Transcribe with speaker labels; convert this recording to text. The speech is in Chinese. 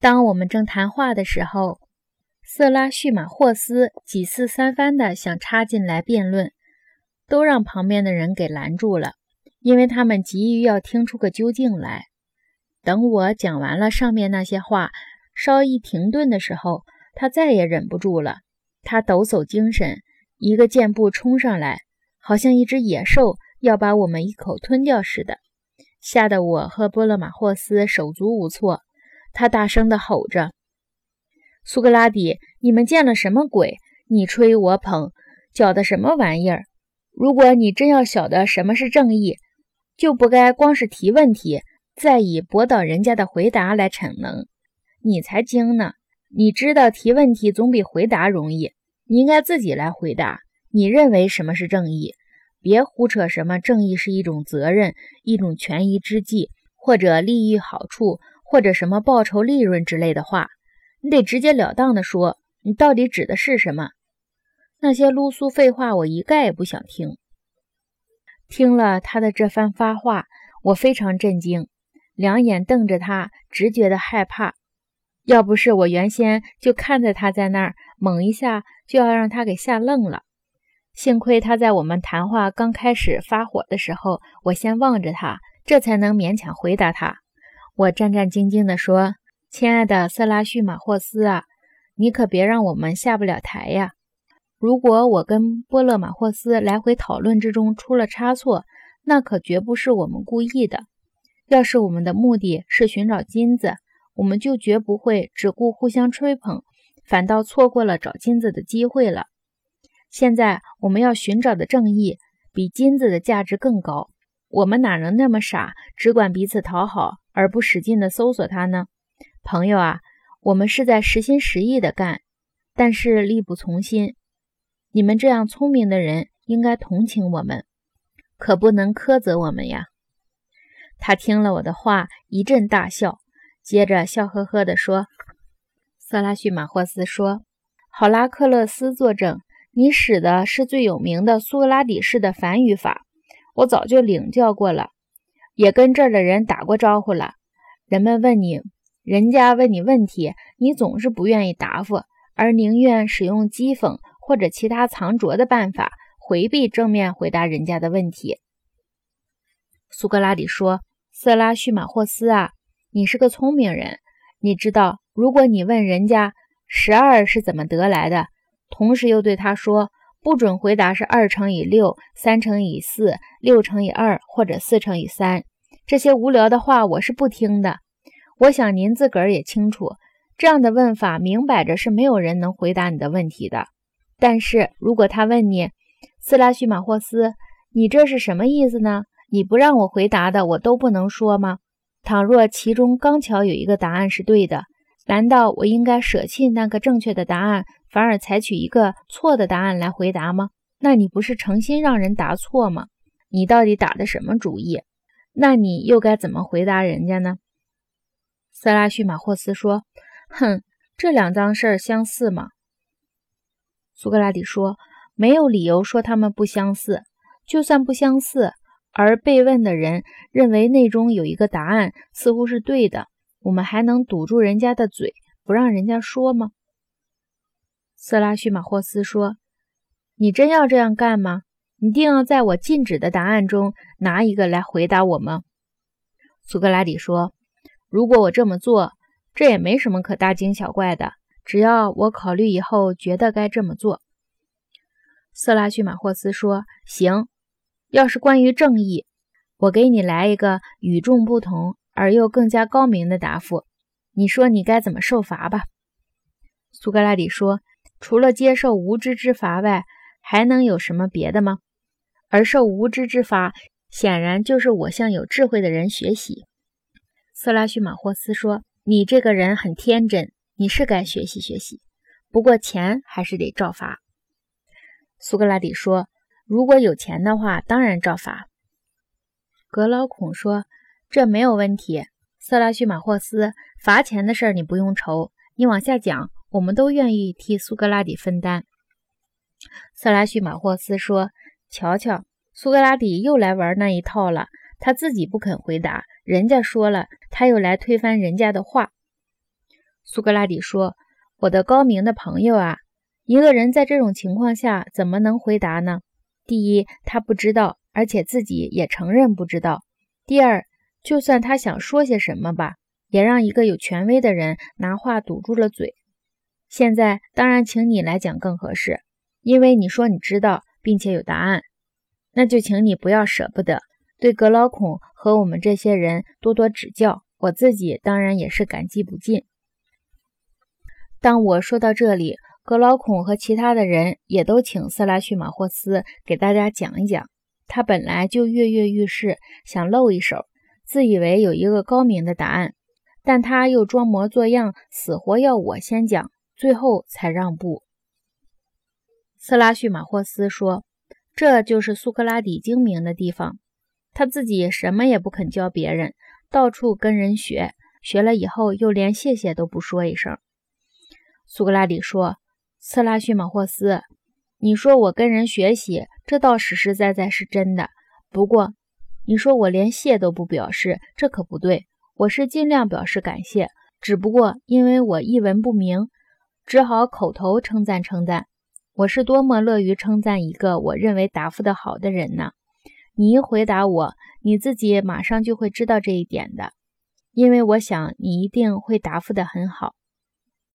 Speaker 1: 当我们正谈话的时候，色拉叙马霍斯几次三番的想插进来辩论，都让旁边的人给拦住了，因为他们急于要听出个究竟来。等我讲完了上面那些话，稍一停顿的时候，他再也忍不住了。他抖擞精神，一个箭步冲上来，好像一只野兽要把我们一口吞掉似的，吓得我和波勒马霍斯手足无措。他大声地吼着：“苏格拉底，你们见了什么鬼？你吹我捧，搅的什么玩意儿？如果你真要晓得什么是正义，就不该光是提问题，再以驳倒人家的回答来逞能。你才精呢！你知道提问题总比回答容易，你应该自己来回答。你认为什么是正义？别胡扯什么正义是一种责任，一种权宜之计，或者利益好处。”或者什么报酬利润之类的话，你得直截了当的说，你到底指的是什么？那些啰嗦废话，我一概也不想听。听了他的这番发话，我非常震惊，两眼瞪着他，直觉得害怕。要不是我原先就看在他在那儿，猛一下就要让他给吓愣了。幸亏他在我们谈话刚开始发火的时候，我先望着他，这才能勉强回答他。我战战兢兢地说：“亲爱的色拉叙马霍斯啊，你可别让我们下不了台呀！如果我跟波勒马霍斯来回讨论之中出了差错，那可绝不是我们故意的。要是我们的目的是寻找金子，我们就绝不会只顾互相吹捧，反倒错过了找金子的机会了。现在我们要寻找的正义，比金子的价值更高。我们哪能那么傻，只管彼此讨好？”而不使劲的搜索他呢，朋友啊，我们是在实心实意的干，但是力不从心。你们这样聪明的人应该同情我们，可不能苛责我们呀。他听了我的话，一阵大笑，接着笑呵呵地说：“色拉叙马霍斯说，好拉克勒斯作证，你使的是最有名的苏格拉底式的反语法，我早就领教过了。”也跟这儿的人打过招呼了。人们问你，人家问你问题，你总是不愿意答复，而宁愿使用讥讽或者其他藏拙的办法回避正面回答人家的问题。苏格拉底说：“色拉叙马霍斯啊，你是个聪明人，你知道，如果你问人家十二是怎么得来的，同时又对他说。”不准回答是二乘以六、三乘以四、六乘以二或者四乘以三这些无聊的话，我是不听的。我想您自个儿也清楚，这样的问法明摆着是没有人能回答你的问题的。但是如果他问你，斯拉叙马霍斯，你这是什么意思呢？你不让我回答的，我都不能说吗？倘若其中刚巧有一个答案是对的，难道我应该舍弃那个正确的答案？反而采取一个错的答案来回答吗？那你不是诚心让人答错吗？你到底打的什么主意？那你又该怎么回答人家呢？塞拉叙马霍斯说：“哼，这两桩事儿相似吗？”苏格拉底说：“没有理由说他们不相似。就算不相似，而被问的人认为内中有一个答案似乎是对的，我们还能堵住人家的嘴，不让人家说吗？”色拉叙马霍斯说：“你真要这样干吗？你定要在我禁止的答案中拿一个来回答我吗？”苏格拉底说：“如果我这么做，这也没什么可大惊小怪的，只要我考虑以后觉得该这么做。”色拉叙马霍斯说：“行，要是关于正义，我给你来一个与众不同而又更加高明的答复。你说你该怎么受罚吧？”苏格拉底说。除了接受无知之罚外，还能有什么别的吗？而受无知之罚，显然就是我向有智慧的人学习。色拉叙马霍斯说：“你这个人很天真，你是该学习学习。不过钱还是得照罚。”苏格拉底说：“如果有钱的话，当然照罚。”格劳孔说：“这没有问题。”色拉叙马霍斯，罚钱的事你不用愁，你往下讲。我们都愿意替苏格拉底分担。色拉叙马霍斯说：“瞧瞧，苏格拉底又来玩那一套了。他自己不肯回答，人家说了，他又来推翻人家的话。”苏格拉底说：“我的高明的朋友啊，一个人在这种情况下怎么能回答呢？第一，他不知道，而且自己也承认不知道；第二，就算他想说些什么吧，也让一个有权威的人拿话堵住了嘴。现在当然，请你来讲更合适，因为你说你知道，并且有答案，那就请你不要舍不得对格劳孔和我们这些人多多指教。我自己当然也是感激不尽。”当我说到这里，格劳孔和其他的人也都请色拉叙马霍斯给大家讲一讲。他本来就跃跃欲试，想露一手，自以为有一个高明的答案，但他又装模作样，死活要我先讲，最后才让步。色拉叙马霍斯说：“这就是苏格拉底精明的地方，他自己什么也不肯教别人，到处跟人学，学了以后又连谢谢都不说一声。”苏格拉底说：“色拉叙马霍斯，你说我跟人学习，这倒实实在在是真的。不过，你说我连谢都不表示，这可不对。我是尽量表示感谢，只不过因为我一文不名，只好口头称赞称赞。我是多么乐于称赞一个我认为答复的好的人呢？你一回答我，你自己马上就会知道这一点的，因为我想你一定会答复的很好。”